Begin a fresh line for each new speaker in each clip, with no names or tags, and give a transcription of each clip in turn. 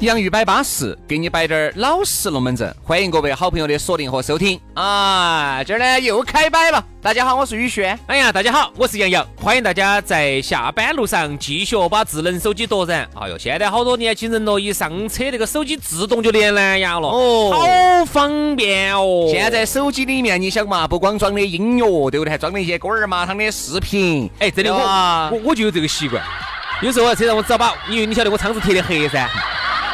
洋芋摆巴适，给你摆点儿老实龙门阵。欢迎各位好朋友的锁定和收听啊！今儿呢又开摆了。大家好，我是宇轩。
哎呀，大家好，我是杨洋。欢迎大家在下班路上继续把智能手机夺燃。哎呦，现在好多年轻人咯，一上车那个手机自动就连蓝牙了，哦，好方便哦。
现在手机里面你想嘛，不光装的音乐，对不对？还装了一些歌儿麻汤的视频。
哎，真的我我我就有这个习惯。有时候我在车上，我只要把，因为你晓得我窗子贴的黑噻。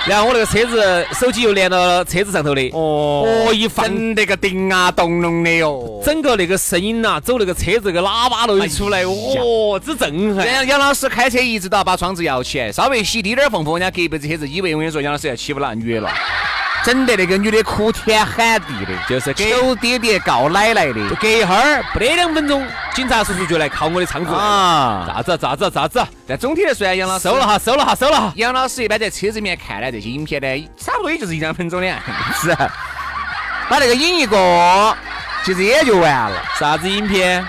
然后我那个车子手机又连到车子上头的，哦，
哦，一放。那个叮啊咚咚的哟，
整个那个声音呐，走那个车子个喇叭都一出来，哦，之震撼。
杨杨老师开车一直都要把窗子摇起来，稍微洗低点缝缝，人家隔壁这车子以为我跟你说杨老师要欺负那女的了。整得那个女的哭天喊地的，
就是
求爹爹告奶奶的。
就隔一会儿不得两分钟，警察叔叔就来敲我的窗子啊！咋子咋子咋子？
但总体来说，杨老师
收了哈，收了哈，收了哈。
杨老师一般在车子里面看的这些影片呢，差不多也就是一两分钟的 样子，把那个影一过，其实也就完了。
啥子影片？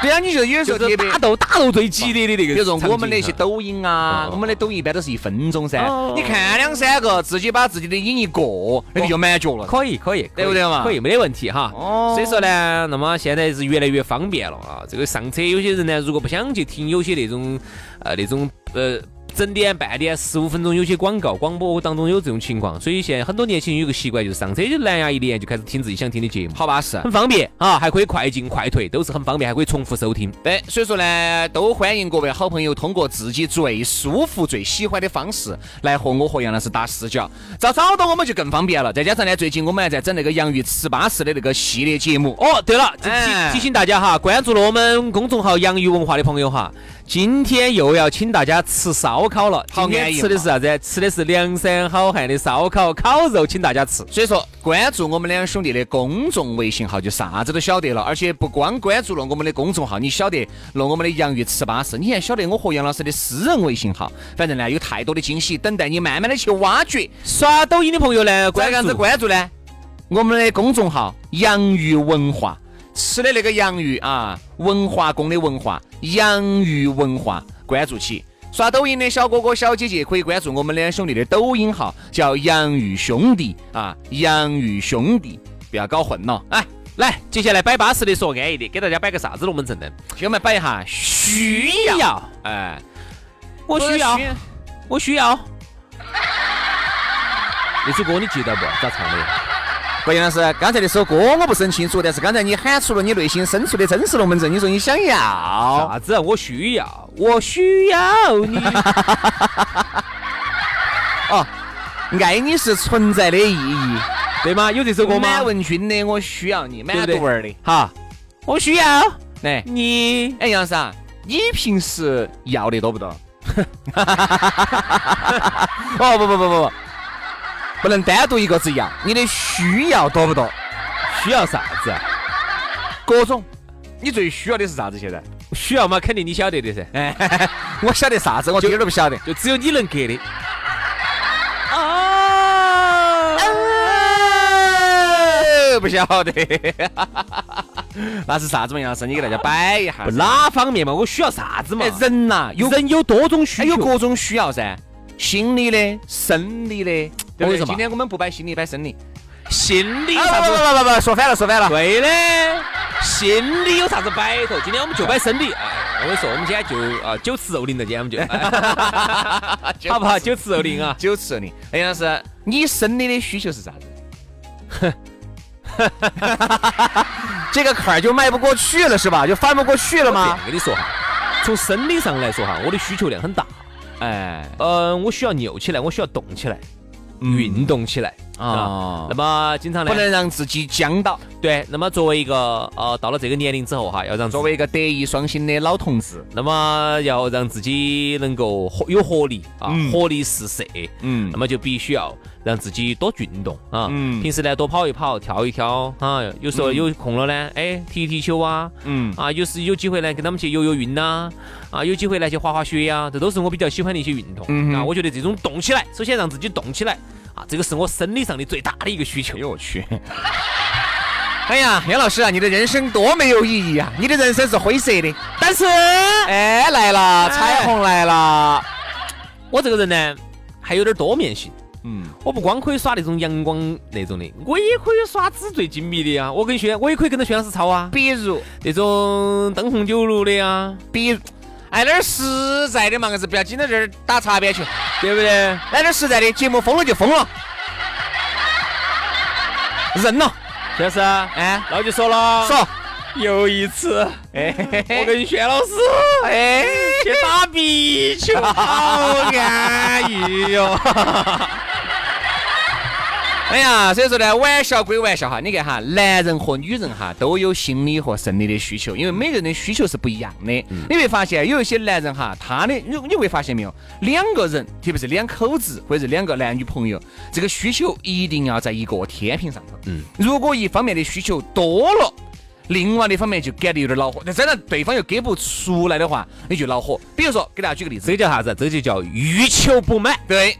对啊，你就有时候
打斗打斗最激烈的那个，
比如说我们那些抖音啊，我们的抖音一般都是一分钟噻。你看两三个，自己把自己的瘾一过，那个就满脚了。
可以可以，
对不对嘛？
可以，没得问题哈。哦。所以说呢，那么现在是越来越方便了啊。这个上车有些人呢，如果不想去听有些那种呃那种呃。整点半点十五分钟，有些广告广播当中有这种情况，所以现在很多年轻人有个习惯，就是上车就蓝牙一连就开始听自己想听的节目，
好巴适，
很方便啊，还可以快进快退，都是很方便，还可以重复收听。
对，所以说呢，都欢迎各位好朋友通过自己最舒服、最喜欢的方式来和我和杨老师打视角。找找到我们就更方便了。再加上呢，最近我们还在整那个洋芋吃巴适的那个系列节目。
哦，对了，提提醒大家哈，关注了我们公众号“洋芋文化”的朋友哈。今天又要请大家吃烧烤了，好今天吃的是啥子？吃的是梁山好汉的烧烤烤肉，请大家吃。
所以说，关注我们两兄弟的公众微信号，就啥子都晓得了。而且不光关注了我们的公众号，你晓得了我们的洋芋吃巴适，你还晓得我和杨老师的私人微信号。反正呢，有太多的惊喜等待你慢慢的去挖掘。
刷抖音的朋友呢，关
样子关注呢，我们的公众号洋芋文化。吃的那个洋芋啊，文化宫的文化，洋芋文化，关注起。刷抖音的小哥哥小姐姐可以关注我们两兄弟的抖音号，叫洋芋兄弟啊，洋芋兄弟，不要搞混了。
哎，来，接下来摆巴适的说安逸的，给大家摆个啥子龙门阵呢？
给我们摆一下需要。哎，
我需要，我需要。那首歌你记得不？咋唱的？
关键是刚才那首歌我不是很清楚，但是刚才你喊出了你内心深处的真实龙门阵。你说你想要
啥子？我需要，我需要你。
哦，爱你是存在的意义，
对吗？有这首歌吗？
满文军的我需要你，满读文的。
好，我需要
来
你。
哎，杨老师啊，你平时要的多不多？哦不不不不不。不能单独一个字要，你的需要多不多？
需要啥子？
各种。你最需要的是啥子？现在
需要嘛？肯定你晓得的噻。
哎，我晓得啥子？我一点都不晓得，
就只有你能给的。
啊！不晓得。那是啥子嘛？杨老师，你给大家摆一下。
哪方面嘛？我需要啥子嘛？
人呐，
有人有多种需求，
有各种需要噻。心理的、生理的。为什么？今天我们不摆心理，摆生理。
心理
啥子？不不不不，说反了，说反了。
对的，心理有啥子摆头？今天我们就摆生理。哎，我跟你说，我们今天就啊，酒吃肉林的，今天我们就，好不好？酒吃肉林啊，
酒吃肉林。哎，杨老师，你生理的需求是啥子？这个坎儿就迈不过去了是吧？就翻不过去了吗？
我跟你说哈，从生理上来说哈，我的需求量很大。
哎，
嗯，我需要扭起来，我需要动起来，运动起来。啊
啊。
那么经常呢
不，能让自己僵到。
对，那么作为一个呃到了这个年龄之后哈，要让
作为一个德艺双馨的老同志，
那么要让自己能够活有活力啊，
嗯
活力四射。
嗯
那么就必须要让自己多运动啊，
嗯
平时呢多跑一跑、跳一跳啊，有时候有空了呢，哎踢踢球啊，
嗯
啊，有时有机会呢跟他们去游游泳呐，啊，有机会呢去滑滑雪呀，这都是我比较喜欢的一些运动、
嗯
啊。我觉得这种动起来，首先让自己动起来啊，这个是我生理上的最大的一个需求
哎。呦我去！哎呀，杨老师啊，你的人生多没有意义啊！你的人生是灰色的。
但是
哎，来了，彩虹来了。
我这个人呢，还有点多面性。
嗯，
我不光可以耍那种阳光那种的，我也可以耍纸醉金迷的呀。我跟薛，我也可以跟着薛老师抄啊，
比如，
那种灯红酒绿的呀，
比如，哎，那儿实在的嘛，硬是不要紧到这儿打擦边球，
对不对？
来点儿实在的，节目封了就封了，认了。
薛老师，
哎，
那就说了，
说，
又一次，
哎，
我跟轩老师
哎，
去打壁球，好安逸哟。
哎呀，所以说呢，玩笑归玩笑哈，你看哈，男人和女人哈都有心理和生理的需求，因为每个人的需求是不一样的。你会发现有一些男人哈，他的你你会发现没有，两个人，特别是两口子或者是两个男女朋友，这个需求一定要在一个天平上头。嗯，如果一方面的需求多了。另外的一方面就感觉有点恼火，那真的对方又给不出来的话，你就恼火。比如说，给大家举个例子
这，叫啥子？这就叫欲求不满。
对，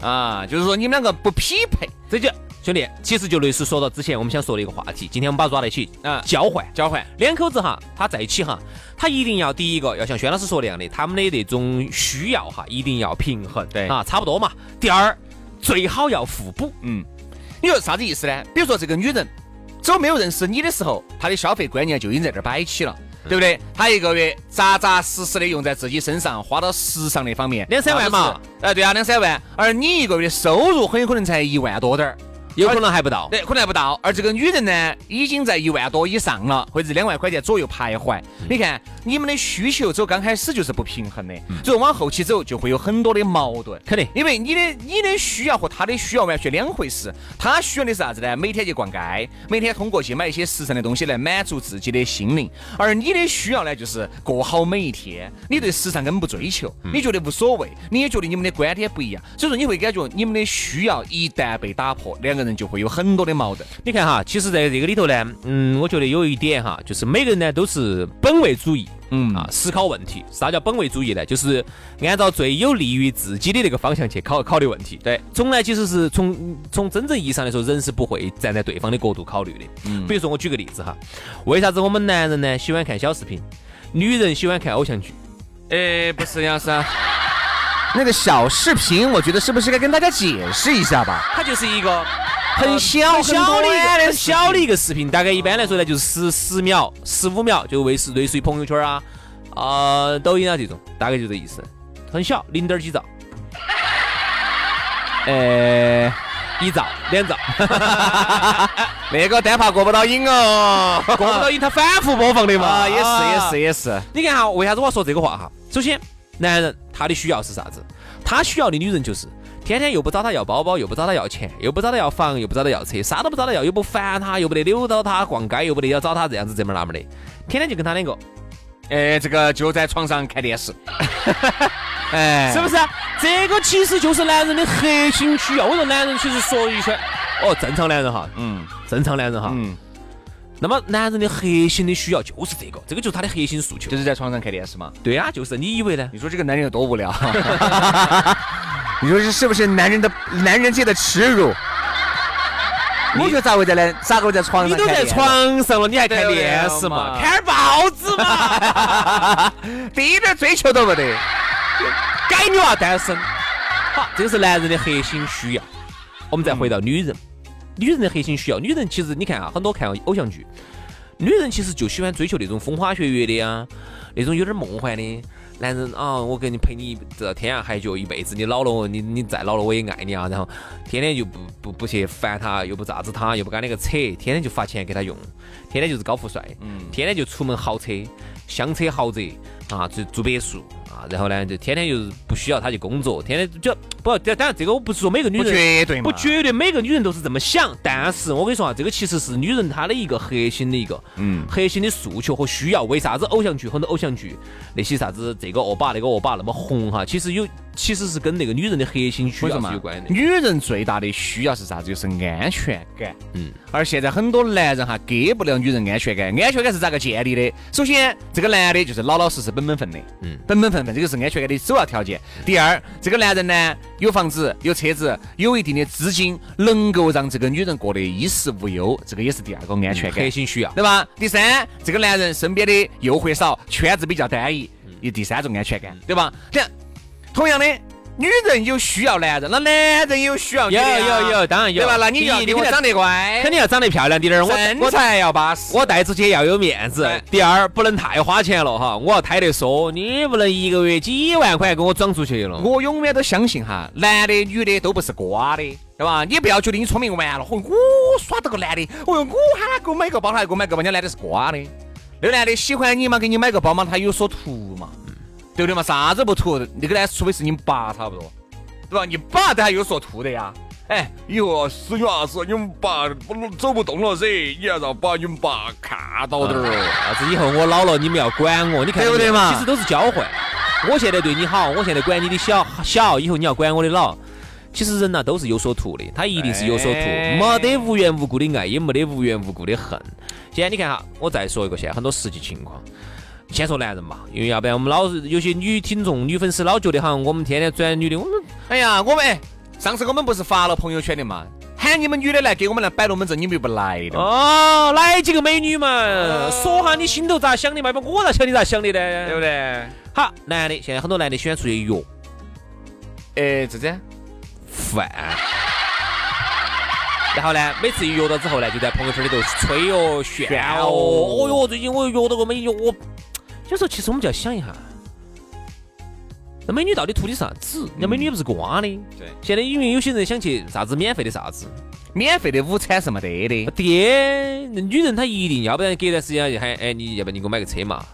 啊，就是说你们两个不匹配，
这就兄弟，其实就类似说到之前我们想说的一个话题。今天我们把它抓在一起，
啊
交换。
交换，
两口子哈，他在一起哈，他一定要第一个要像轩老师说的那样的，他们的那种需要哈，一定要平衡，
对
啊，差不多嘛。第二，最好要互补，
嗯，你说啥子意思呢？比如说这个女人，走没有认识你的时候，她的消费观念就已经在这儿摆起了。对不对？他一个月扎扎实实的用在自己身上，花到时尚那方面，
两三万嘛。
哎，对啊，两三万。而你一个月的收入很有可能才一万多点儿，
有可能还不到。
对，可能还不到。而这个女人呢，已经在一万多以上了，或者是两万块钱左右徘徊。你看，你们的需求走刚开始就是不平衡的，所以往后期走就会有很多的矛盾。
肯定
因为你的你的需要和他的需要完全两回事。他需要的是啥子呢？每天去逛街，每天通过去买一些时尚的东西来满足自己的心灵。而你的需要呢，就是过好每一天。你对时尚根本不追求，你觉得无所谓，你也觉得你们的观点不一样，所以说你会感觉你们的需要一旦被打破，两个人就会有很多的矛盾。
你看哈，其实在这个里头呢，嗯，我觉得有一点哈，就是每个人呢都是本位主义。
嗯
啊，思考问题，啥叫本位主义呢？就是按照最有利于自己的那个方向去考考虑问题。
对，
从来其实是从从真正意义上来说，人是不会站在对方的角度考虑的。嗯，比如说我举个例子哈，为啥子我们男人呢喜欢看小视频，女人喜欢看偶像剧？
哎，不是杨老师，那个小视频，我觉得是不是该跟大家解释一下吧？
它就是一个
很小
很小的一个
很
很小的一个视频，大概一般来说呢，就是十十秒、十五秒，就类似类似于朋友圈啊、啊、抖音啊这种，大概就这意思。很小，零点几兆，
呃，
一兆、两兆，
那个单怕过不到瘾哦，
过不到瘾，它反复播放的嘛。
啊，也是也是也是，
你看哈，为啥子我要说这个话哈？首先，男人他的需要是啥子？他需要的女人就是天天又不找他要包包，又不找他要钱，又不找他要房，又不找他要车，啥都不找他要，又不烦他，又不得扭到他逛街，又不得要找他这样子这么那么的，天天就跟他两个，
哎，这个就在床上看电视，哎，
是不是？这个其实就是男人的核心需要。我说男人其实说一圈，哦，正常男人哈，
嗯
正常男人哈。
嗯，
那么男人的核心的需要就是这个，这个就是他的核心诉求
就。是在床上看电视嘛。
对啊，就是你以为呢？
你说这个男人有多无聊？你说这是不是男人的男人界的耻辱？我觉得咋会在那咋个会在床上
你都在床上了，你还看电视
嘛
嘛？看报纸嘛？
第一点追求都不得。
该女娃单身。好，这个是男人的核心需要。我们再回到女人，女人的核心需要，女人其实你看啊，很多看偶像剧，女人其实就喜欢追求那种风花雪月的呀，那种有点梦幻的。男人啊，我跟你陪你这天涯海角一辈子，你老了，你你再老了我也爱你啊。然后天天就不不不去烦他，又不咋子他，又不干那个扯，天天就发钱给他用，天天就是高富帅，
嗯
天天就出门豪车、香车豪宅啊，住住别墅啊，然后呢就天天就是不需要她去工作，天天就不当然这个我不是说每个女
不
人
绝对
不绝对每个女人都是这么想，但是我跟你说啊，这个其实是女人她的一个核心的一个
嗯
核心的诉求和需要。为啥子偶像剧很多偶像剧那些啥子这个恶霸那个恶霸那么红哈？其实有其实是跟那个女人的核心需要是有关的。
女人最大的需要是啥子？就是安全感。
嗯，
而现在很多男人哈给不了女人安全感，安全感是咋个建立的？首先，这个男的就是老老实实、本本分的，
嗯
本本分分，这个是安全感的首要条件。第二，这个男人呢有房子、有车子、有一定的资金，能够让这个女人过得衣食无忧，这个也是第二个安全感
核。心需要。
对吧？第三，这个男人身边的诱惑少，圈子比较单一，有第三种安全感，对吧？这样，同样的，女人有需要男人，那男人也有需要女
有有有，当然有，
对吧？那你
一定
长得乖，
肯定要长得漂亮点儿，我
身
我
材要巴适。
我带出去要有面子。第二，不能太花钱了哈，我要抬得说，你不能一个月几万块给我装出去了。
我永远都相信哈，男的女的都不是瓜的，对吧？你不要觉得你聪明完了，嚯，我耍到个男的，哦哟，我喊他给我买个包，他还给我买个包，人家男的是瓜的。那个男的喜欢你嘛，给你买个包嘛，他有所图嘛，对不对嘛？啥子不图？那个呢，除非是你爸差不多，对吧？你爸都还有所图的呀。哎，以后死女娃子，你们爸不走不动了噻，你要让把你们爸看到点儿。
啥子以后我老了你们要管我，你看
对不对嘛
其实都是交换。我现在对你好，我现在管你的小小，以后你要管我的老。其实人呐、都是有所图的，他一定是有所图，
哎
没得无缘无故的爱，也没得无缘无故的恨。现在你看哈，我再说一个现在很多实际情况。先说男人嘛，因为要不然我们老是有些女听众、女粉丝老觉得好像我们天天转女的，我们
哎呀，我们哎，上次我们不是发了朋友圈的嘛，喊你们女的来给我们来摆龙门阵，你们又不来的。
哦，来几个美女嘛，说下你心头咋想的嘛，不我咋想你咋想的呢？
对不对？
好，男的现在很多男的喜欢出去约
哎，这子，
饭，然后呢，每次一约到之后呢，就在朋友圈里头吹哦、炫哦，哦哟，最近我又约到个美女，我有时候其实我们就要想一下，那美女到底图的啥子？人家美女也不是瓜的。
对
现在因为有些人想去啥子免费的啥子，
免费的午餐是没得的。
爹，那女人她一定要不然隔段时间就喊，哎，你要不然你给我买个车嘛？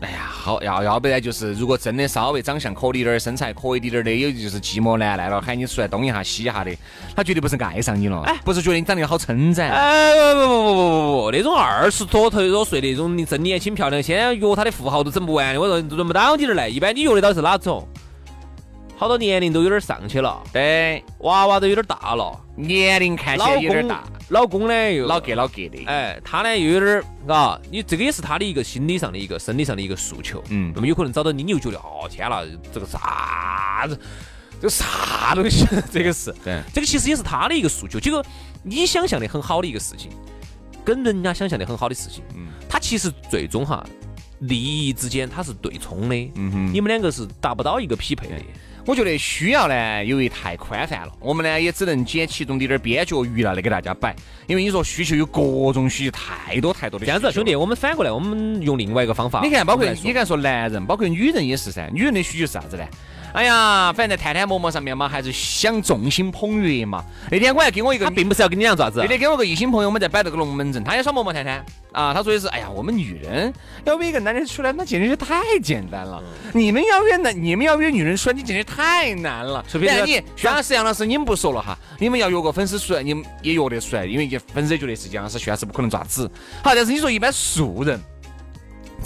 哎呀，好要要不然就是，如果真的稍微长相可以点儿、身材可以点儿的，有就是寂寞难耐了，喊你出来东一下西一下的，他绝对不是爱上你了，
哎
不是觉得你长得好称赞。
哎，不不不不不不不，那种二十多头多岁那种真年轻漂亮，现在约他的富豪都整不完的，我说轮不到你这儿来。一般你约得到是哪种？好多年龄都有点上去了，
对，
娃娃都有点大了，
年龄看起来有点大，
老公呢又
老给老给的。
哎，他呢又有点儿，嘎，你这个也是他的一个心理上的一个、生理上的一个诉求。
嗯
那么有可能找到你，你又觉得哦天了，这个啥子，这个啥东西，这个是，
对，
这个其实也是他的一个诉求。结果你想象的很好的一个事情，跟人家想象的很好的事情，
嗯
他其实最终哈利益之间它是对冲的，
嗯哼。
你们两个是达不到一个匹配的。
我觉得需要呢，由于太宽泛了，我们呢也只能捡其中的点儿边角余料来给大家摆。因为你说需求有各种需求，太多太多的。
这样子啊，兄弟，，我们反过来，我们用另外一个方法。
你看，包括你看说男人，包括女人也是噻。女人的需求是啥子呢？哎呀，反正在探探陌陌上面嘛，还是想众星捧月嘛。那天我还跟我一个
他并不是要跟你俩做啥子
那，天跟我个异性朋友，我们在摆这个龙门阵，他也耍陌陌探探啊。他说的是，哎呀，我们女人要约一个男人出来，那简直是太简单了。你们要约男，你们要约女人出来，你简直太难了。
除非
你薛老师、杨老师，你们不说了哈，你们要约个粉丝出来，你们也约得出来，因为粉丝也觉得是杨老师、薛老师不可能爪子。好，但是你说一般素人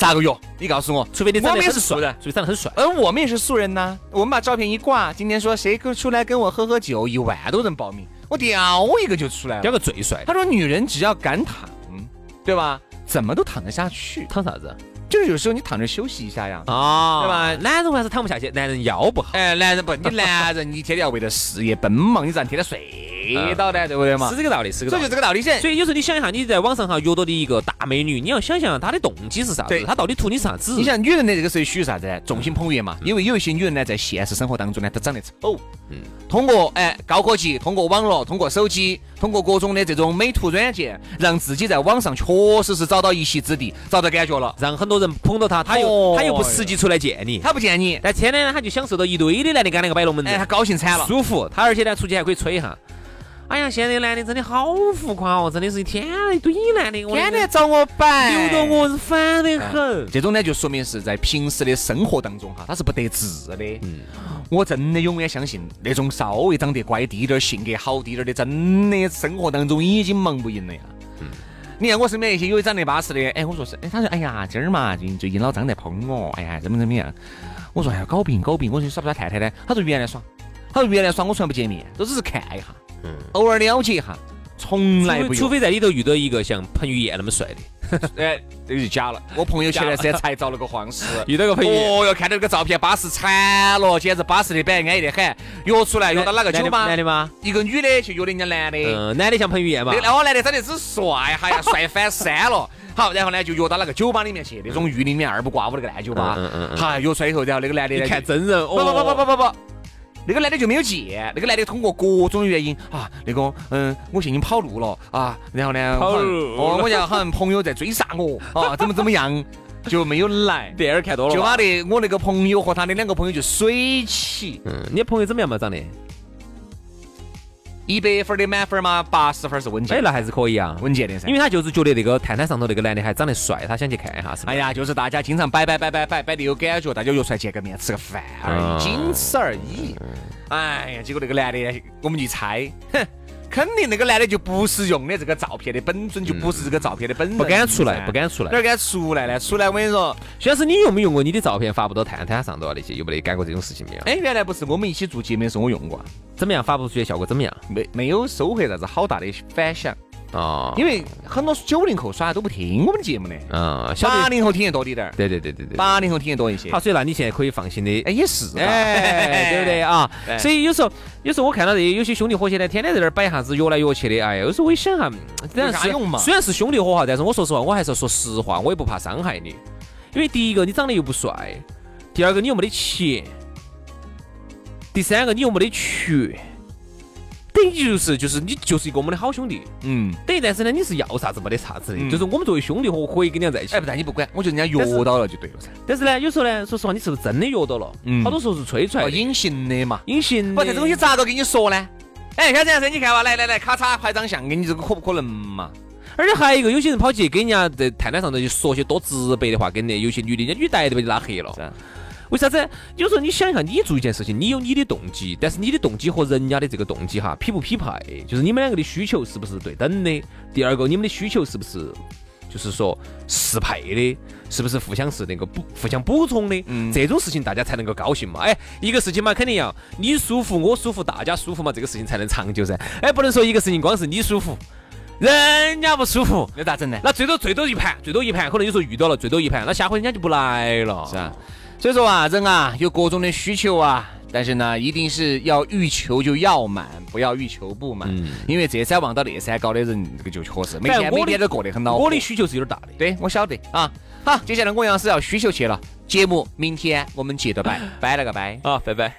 咋个约？你告诉我，
除非你长得很帅除非长得很帅。
而我们也是素人呐，我们把照片一挂，今天说谁跟出来跟我喝喝酒，一万多人报名，我叼一个就出来了
挑。个最帅，
他说女人只要敢躺，对吧？怎么都躺得下去。
躺啥子
就是有时候你躺着休息一下呀。
啊
对吧
男人还是躺不下去，男人腰不好。
哎，男人不，你男人你天天要为了事业奔忙，你咋天天睡到的？对不对嘛
是？这个道理，是这个道理
所以就。这个道理噻。
所以有时候你想一下，你在网上哈约到的一个大美女，你要想想她的动机是啥子
对，
她到底图你啥子？
你想女人的这个时候需要啥子呢？众星捧月嘛。因为有一些女人呢，在现实生活当中呢，她长得丑。嗯。通过哎高科技，通过网络，通过手机，通过各种的这种美图软件，让自己在网上确实是找到一席之地，找到感觉了。
让很多人捧到她，她又
哦
她又不实际出来见你，
她不见你，
但天天呢，她就享受到一堆的男的跟那个摆龙门
哎，
她，
高兴惨了。
舒服。她而且呢，出去还可以吹一下。哎呀，现在男的真的好浮夸哦，真的是一天一堆男的，我
天天找我摆，
扭得我是烦得很。
这种呢，就说明是在平时的生活当中哈，他是不得志的。嗯，我真的永远相信那种稍微长得乖滴点儿、性格好滴点儿的，真的生活当中已经忙不赢了呀。嗯，你看我身边一些有长得巴适的，哎，我说是，哎，他说，哎呀，今儿嘛，最近最近老张在捧我，哎呀，怎么怎么样？我说，哎呀，搞病搞病，我说你耍不耍太太呢？他说原来耍，他说原来耍我从来不见面，都只是看一下。偶尔了解一下，从来不
除非在里头遇到一个像彭于晏那么帅的，
哎，这个就假了。我朋友前段时间才找了个黄师，
遇到个朋友，
哦哟，看到那个照片巴适惨了，简直巴适的板，安逸的很。约出来约到哪个酒吧？
男的吗？
一个女的去约的人家男的，
嗯，男的像彭于晏嘛？
那个男的长得只帅，哈呀，帅翻山了。好，然后呢就约到那个酒吧里面去，那种玉林里面二不挂五那个烂酒吧。嗯嗯嗯。好，约出来以后，然后那个男的
看真人，
不不不不不不不。那个男的就没有见，那个男的通过各种原因啊，那个嗯，我现已经跑路了啊，然后呢，
跑路，哦，
我就好像朋友在追杀我啊，怎么怎么样，就没有来。
电影看多了，
就把的我那个朋友和他的两个朋友就水起。
嗯，你朋友怎么样嘛？长得？
一百分的满分嘛，八十分是稳健。
哎，那还是可以啊，
稳健的噻。
因为他就是觉得那个探探上头那个男的还长得帅，他想去看一下。是
哎呀，就是大家经常摆摆摆摆摆摆的有感觉，大家约出来见个面吃个饭而已，仅此而已。哎呀，结果那个男的，我们一猜，哼。肯定那个男的就不是用的这个照片的本尊，就不是这个照片的本人，
不敢出来，不敢出来，
哪敢出来呢？出来我跟你说，
徐老师，你用没用过你的照片发布到探探上头啊？那些有没得干过这种事情没有？
哎，原来不是我们一起做节目的时候我用过，
怎么样？发布出去效果怎么样？
没没有收获啥子好大的反响。哦，因为很多九零后耍都不听我们的节目的，嗯，八零后听得多一点儿，
对对对对对，
八零后听得多一些。
好，所以那你现在可以放心的，
哎，也是，
哎，对不对啊？所以有时候，有时候我看到这些有些兄弟伙现在天天在那儿摆啥子约来约去的，哎，有时候我一想哈，
有啥用嘛？
虽然是兄弟伙哈，但是我说实话，我还是要说实话，我也不怕伤害你，因为第一个你长得又不帅，第二个你又没得钱，第三个你又没得缺。等于就是就是你就是一个我们的好兄弟，嗯，等于但是呢，你是要啥子没得啥子的，就是我们作为兄弟伙可以跟人家在一起。
哎，不但你不管，我觉得人家约到了就对了噻。
但是呢，有时候呢，说实话，你是不是真的约到了？嗯，好多时候是吹出来的，
隐形的嘛，
隐形。
不，这东西咋个跟你说呢？哎，小陈老师，你看嘛，来来来，咔嚓拍张相给你，这个可不可能嘛？
而且还有一个，有些人跑去跟人家在探探上头就说些多直白的话，跟那有些女的，人家女逮都把你拉黑了。为啥子？有时候你想一下，你做一件事情，你有你的动机，但是你的动机和人家的这个动机哈匹不匹配？就是你们两个的需求是不是对等的？第二个，你们的需求是不是就是说适配的？是不是互相是那个补互相补充的？嗯，这种事情大家才能够高兴嘛？哎，一个事情嘛，肯定要你舒服，我舒服，大家舒服嘛，这个事情才能长久噻。哎，不能说一个事情光是你舒服，人家不舒服，
那咋整呢？
那最多最多一盘，最多一盘，可能有时候遇到了最多一盘，那下回人家就不来了，
是啊。所以说啊，人啊有各种的需求啊，但是呢，一定是要欲求就要满，不要欲求不满。嗯。因为这山望到那山高的人，这个就确实每天每天都过得很恼
火。我的需求是有点大的。
对，我晓得啊。好，接下来我杨是要需求去了。节目明天我们接着拜，拜了个拜。
啊，拜拜。